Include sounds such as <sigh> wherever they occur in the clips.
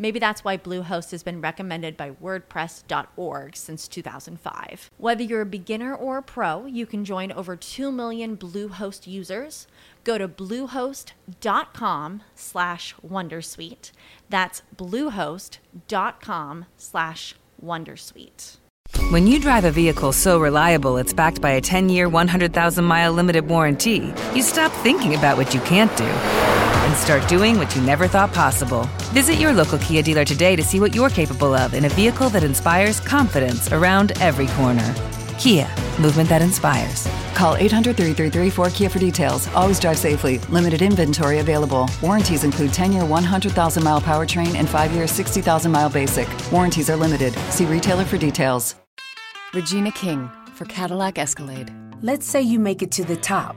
Maybe that's why Bluehost has been recommended by WordPress.org since 2005. Whether you're a beginner or a pro, you can join over 2 million Bluehost users. Go to bluehost.com slash Wondersuite. That's bluehost.com slash Wondersuite. When you drive a vehicle so reliable it's backed by a 10 year, 100,000 mile limited warranty, you stop thinking about what you can't do and start doing what you never thought possible. Visit your local Kia dealer today to see what you're capable of in a vehicle that inspires confidence around every corner. Kia, movement that inspires. Call 800 333 4KIA for details. Always drive safely. Limited inventory available. Warranties include 10 year 100,000 mile powertrain and 5 year 60,000 mile basic. Warranties are limited. See retailer for details. Regina King for Cadillac Escalade. Let's say you make it to the top.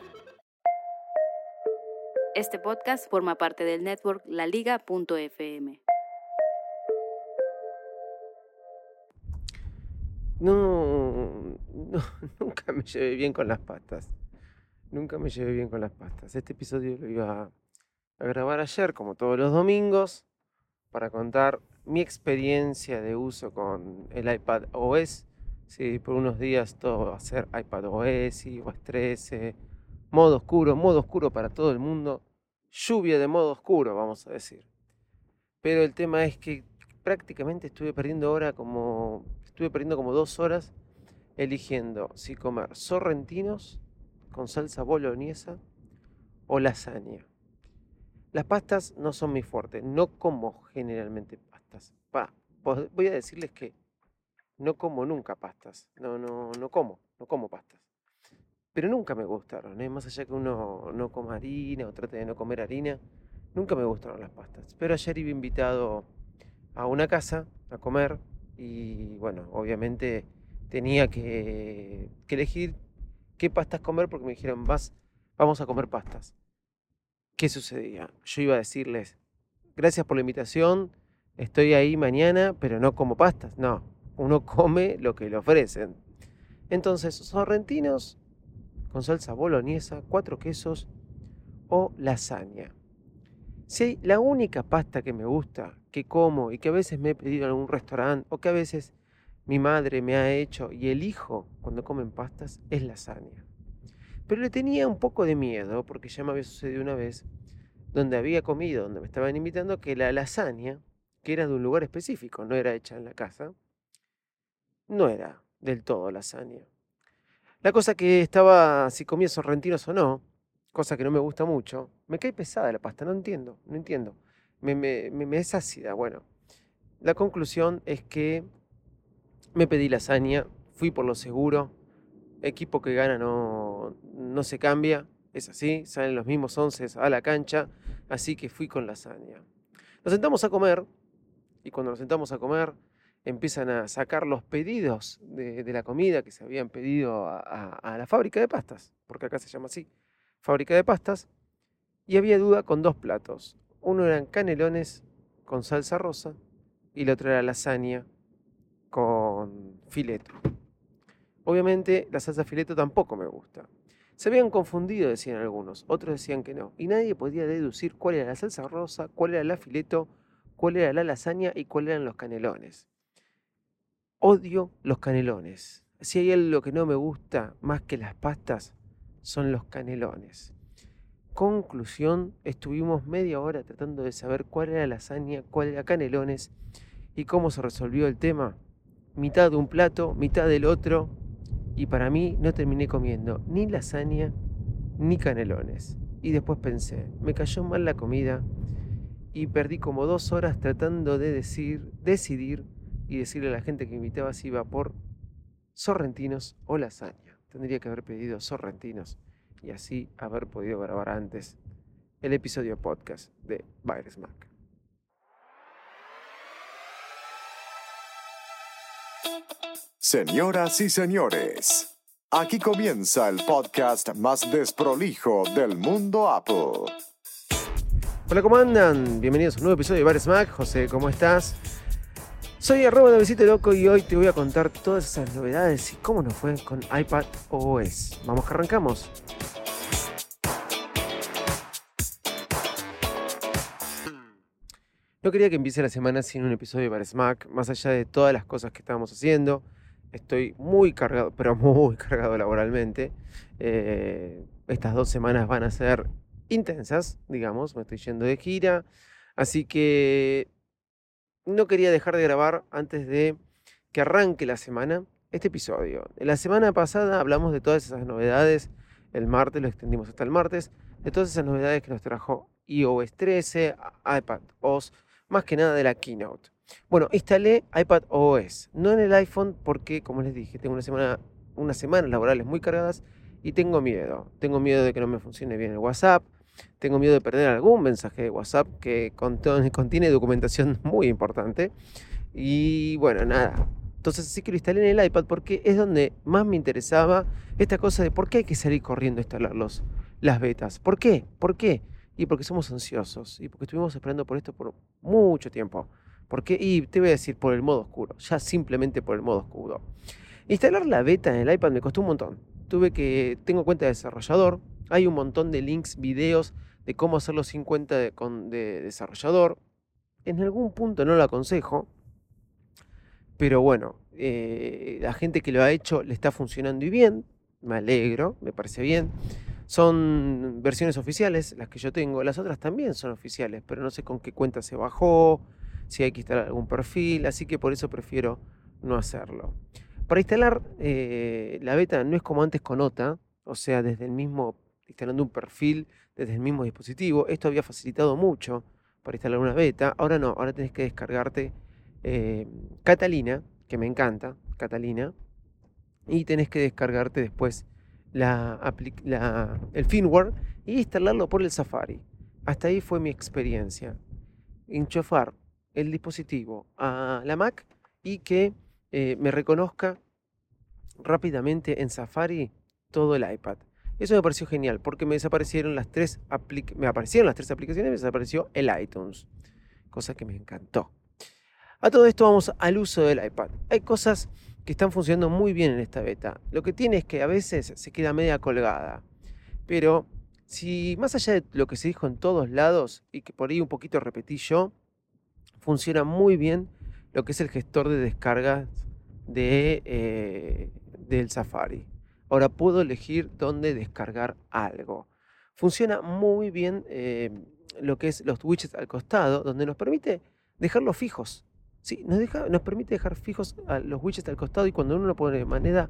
Este podcast forma parte del network laliga.fm. No, <laughs> nunca me llevé bien con las pastas. Nunca me llevé bien con las pastas. Este episodio lo iba a grabar ayer, como todos los domingos, para contar mi experiencia de uso con el iPad OS. Sí, por unos días todo va a ser iPad OS, iOS 13, modo oscuro, modo oscuro para todo el mundo. Lluvia de modo oscuro, vamos a decir. Pero el tema es que prácticamente estuve perdiendo hora como estuve perdiendo como dos horas eligiendo si comer sorrentinos con salsa boloñesa o lasaña. Las pastas no son mi fuerte, no como generalmente pastas. voy a decirles que no como nunca pastas, no, no, no como, no como pastas. Nunca me gustaron, ¿eh? más allá que uno no coma harina o trate de no comer harina, nunca me gustaron las pastas. Pero ayer iba invitado a una casa a comer y bueno, obviamente tenía que, elegir qué pastas comer porque me dijeron, vas, vamos a comer pastas. ¿Qué sucedía? Yo iba a decirles, gracias por la invitación, estoy ahí mañana, pero no como pastas. No, uno come lo que le ofrecen. Entonces, sorrentinos con salsa boloñesa, cuatro quesos o lasaña. Si la única pasta que me gusta, que como y que a veces me he pedido en algún restaurante o que a veces mi madre me ha hecho y elijo cuando comen pastas es lasaña. Pero le tenía un poco de miedo porque ya me había sucedido una vez donde había comido, donde me estaban invitando, que la lasaña, que era de un lugar específico, no era hecha en la casa, no era del todo lasaña. La cosa que estaba, si comía sorrentinos o no, cosa que no me gusta mucho, me cae pesada la pasta, no entiendo, no entiendo. Me, me, es ácida, bueno. La conclusión es que me pedí lasaña, fui por lo seguro, equipo que gana no, no se cambia, es así, salen los mismos once a la cancha, así que fui con lasaña. Nos sentamos a comer y cuando nos sentamos a comer empiezan a sacar los pedidos de, la comida que se habían pedido a la fábrica de pastas, porque acá se llama así fábrica de pastas, y había duda con dos platos. Uno eran canelones con salsa rosa y el otro era lasaña con fileto. Obviamente la salsa fileto tampoco me gusta. Se habían confundido, decían algunos, otros decían que no. Y nadie podía deducir cuál era la salsa rosa, cuál era la fileto, cuál era la lasaña y cuál eran los canelones. Odio los canelones. Si hay algo que no me gusta más que las pastas, son los canelones. Conclusión, estuvimos media hora tratando de saber cuál era lasaña, cuál era canelones y cómo se resolvió el tema. Mitad de un plato, mitad del otro, y para mí no terminé comiendo ni lasaña ni canelones. Y después pensé, me cayó mal la comida y perdí como dos horas tratando de decir, decidir y decirle a la gente que invitaba si iba por sorrentinos o lasaña. Tendría que haber pedido sorrentinos y así haber podido grabar antes el episodio podcast de Virus Mac. Señoras y señores, aquí comienza el podcast más desprolijo del mundo Apple. Hola, ¿cómo andan? Bienvenidos a un nuevo episodio de Virus Mac. José, ¿cómo estás? Soy arroba de Besito Loco y hoy te voy a contar todas esas novedades y cómo nos fue con iPad OS. Vamos que arrancamos. No quería que empiece la semana sin un episodio para Smack, más allá de todas las cosas que estábamos haciendo. Estoy muy cargado, pero muy cargado laboralmente. Eh, estas dos semanas van a ser intensas, digamos, me estoy yendo de gira. Así que no quería dejar de grabar antes de que arranque la semana este episodio. La semana pasada hablamos de todas esas novedades. El martes lo extendimos hasta el martes. De todas esas novedades que nos trajo iOS 13, iPad OS más que nada de la keynote. Bueno, instalé iPad OS, no en el iPhone porque, como les dije, tengo una semana, unas semanas laborales muy cargadas y tengo miedo. Tengo miedo de que no me funcione bien el WhatsApp, tengo miedo de perder algún mensaje de WhatsApp que <laughs> contiene documentación <laughs> muy importante. Y bueno, nada. Entonces sí que lo instalé en el iPad porque es donde más me interesaba esta cosa de por qué hay que salir corriendo a instalar las betas. ¿Por qué? ¿Por qué? Y porque somos ansiosos y porque estuvimos esperando por esto por mucho tiempo. Porque, y te voy a decir por el modo oscuro, ya simplemente por el modo oscuro. Instalar la beta en el iPad me costó un montón. Tuve que, tengo cuenta de desarrollador, hay un montón de links, videos de cómo hacerlo sin cuenta de, de desarrollador. En algún punto no lo aconsejo, pero bueno, eh, la gente que lo ha hecho le está funcionando y bien, me alegro, me parece bien. Son versiones oficiales, las que yo tengo. Las otras también son oficiales, pero no sé con qué cuenta se bajó, si hay que instalar algún perfil, así que por eso prefiero no hacerlo. Para instalar eh, la beta no es como antes con OTA, o sea, desde el mismo, instalando un perfil desde el mismo dispositivo. Esto había facilitado mucho para instalar una beta. Ahora no, ahora tenés que descargarte eh, Catalina, que me encanta, Catalina, y tenés que descargarte después la, el firmware y instalarlo por el Safari. Hasta ahí fue mi experiencia. Enchufar el dispositivo a la Mac y que eh, me reconozca rápidamente en Safari todo el iPad. Eso me pareció genial porque me desaparecieron las tres me aparecieron las tres aplicaciones y me desapareció el iTunes, cosa que me encantó. A todo esto vamos al uso del iPad. Hay cosas que están funcionando muy bien en esta beta. Lo que tiene es que a veces se queda media colgada. Pero si más allá de lo que se dijo en todos lados y que por ahí un poquito repetí yo, funciona muy bien lo que es el gestor de descargas de, eh, del Safari. Ahora puedo elegir dónde descargar algo. Funciona muy bien eh, lo que es los widgets al costado, donde nos permite dejarlos fijos. Sí, nos, nos permite dejar fijos los widgets al costado y cuando uno lo pone de manera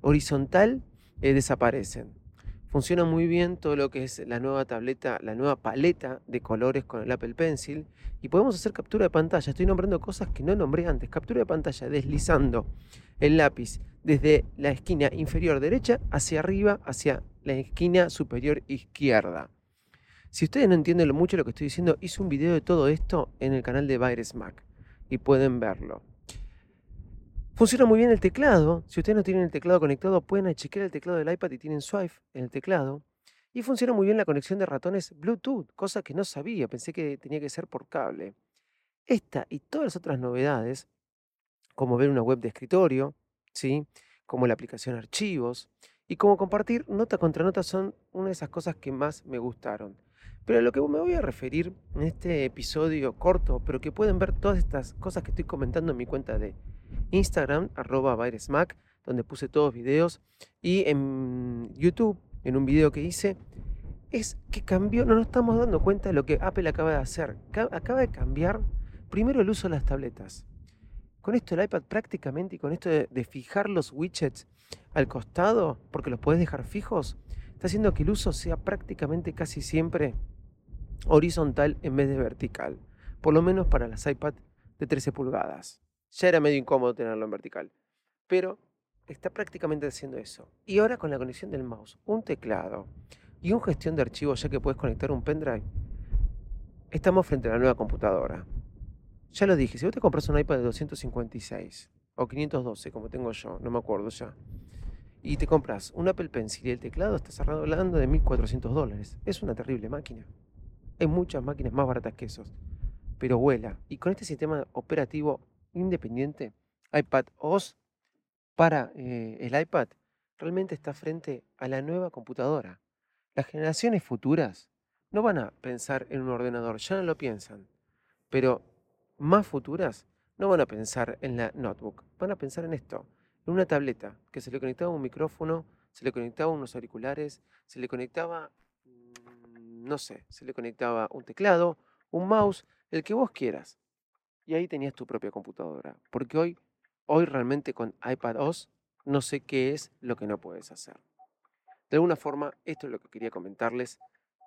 horizontal, eh, desaparecen. Funciona muy bien todo lo que es la nueva tableta, la nueva paleta de colores con el Apple Pencil. Y podemos hacer captura de pantalla. Estoy nombrando cosas que no nombré antes. Captura de pantalla deslizando el lápiz desde la esquina inferior derecha hacia arriba, hacia la esquina superior izquierda. Si ustedes no entienden mucho lo que estoy diciendo, hice un video de todo esto en el canal de Virus Mac y pueden verlo. Funciona muy bien el teclado. Si ustedes no tienen el teclado conectado, pueden chequear el teclado del iPad y tienen Swipe en el teclado. Y funciona muy bien la conexión de ratones Bluetooth, cosa que no sabía, pensé que tenía que ser por cable. Esta y todas las otras novedades, como ver una web de escritorio, ¿sí? como la aplicación Archivos, y como compartir nota contra nota son una de esas cosas que más me gustaron. Pero a lo que me voy a referir en este episodio corto, pero que pueden ver todas estas cosas que estoy comentando en mi cuenta de Instagram, arroba Mac, donde puse todos videos. Y en YouTube, en un video que hice, es que cambió, no nos estamos dando cuenta de lo que Apple acaba de hacer. Acaba de cambiar primero el uso de las tabletas. Con esto el iPad prácticamente y con esto de, fijar los widgets al costado, porque los puedes dejar fijos, está haciendo que el uso sea prácticamente casi siempre horizontal en vez de vertical. Por lo menos para las iPad de 13 pulgadas. Ya era medio incómodo tenerlo en vertical. Pero está prácticamente haciendo eso. Y ahora con la conexión del mouse, un teclado y un gestión de archivos ya que puedes conectar un pendrive, estamos frente a la nueva computadora. Ya lo dije, si vos te compras un iPad de 256 o 512 como tengo yo, no me acuerdo ya, y te compras un Apple Pencil y el teclado, estás hablando de 1400 dólares. Es una terrible máquina. Hay muchas máquinas más baratas que esos, pero vuela. Y con este sistema operativo independiente, iPad OS para eh, el iPad, realmente está frente a la nueva computadora. Las generaciones futuras no van a pensar en un ordenador, ya no lo piensan, pero más futuras no van a pensar en la notebook, van a pensar en esto, en una tableta que se le conectaba un micrófono, se le conectaba unos auriculares, se le conectaba, mm, no sé, se le conectaba un teclado, un mouse, el que vos quieras. Y ahí tenías tu propia computadora, porque hoy, hoy realmente con iPadOS no sé qué es lo que no puedes hacer. De alguna forma, esto es lo que quería comentarles,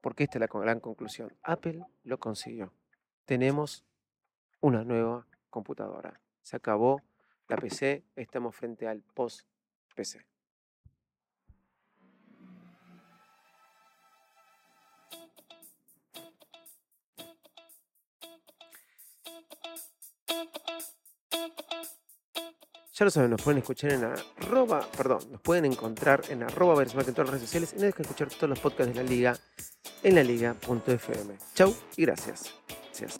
porque esta es la gran conclusión. Apple lo consiguió. Tenemos una nueva computadora. Se acabó la PC, estamos frente al post-PC. Ya lo saben, nos pueden escuchar en arroba, perdón, nos pueden encontrar en arroba en todas las redes sociales y no dejen escuchar todos los podcasts de la liga en la liga.fm. Chau y gracias. Gracias.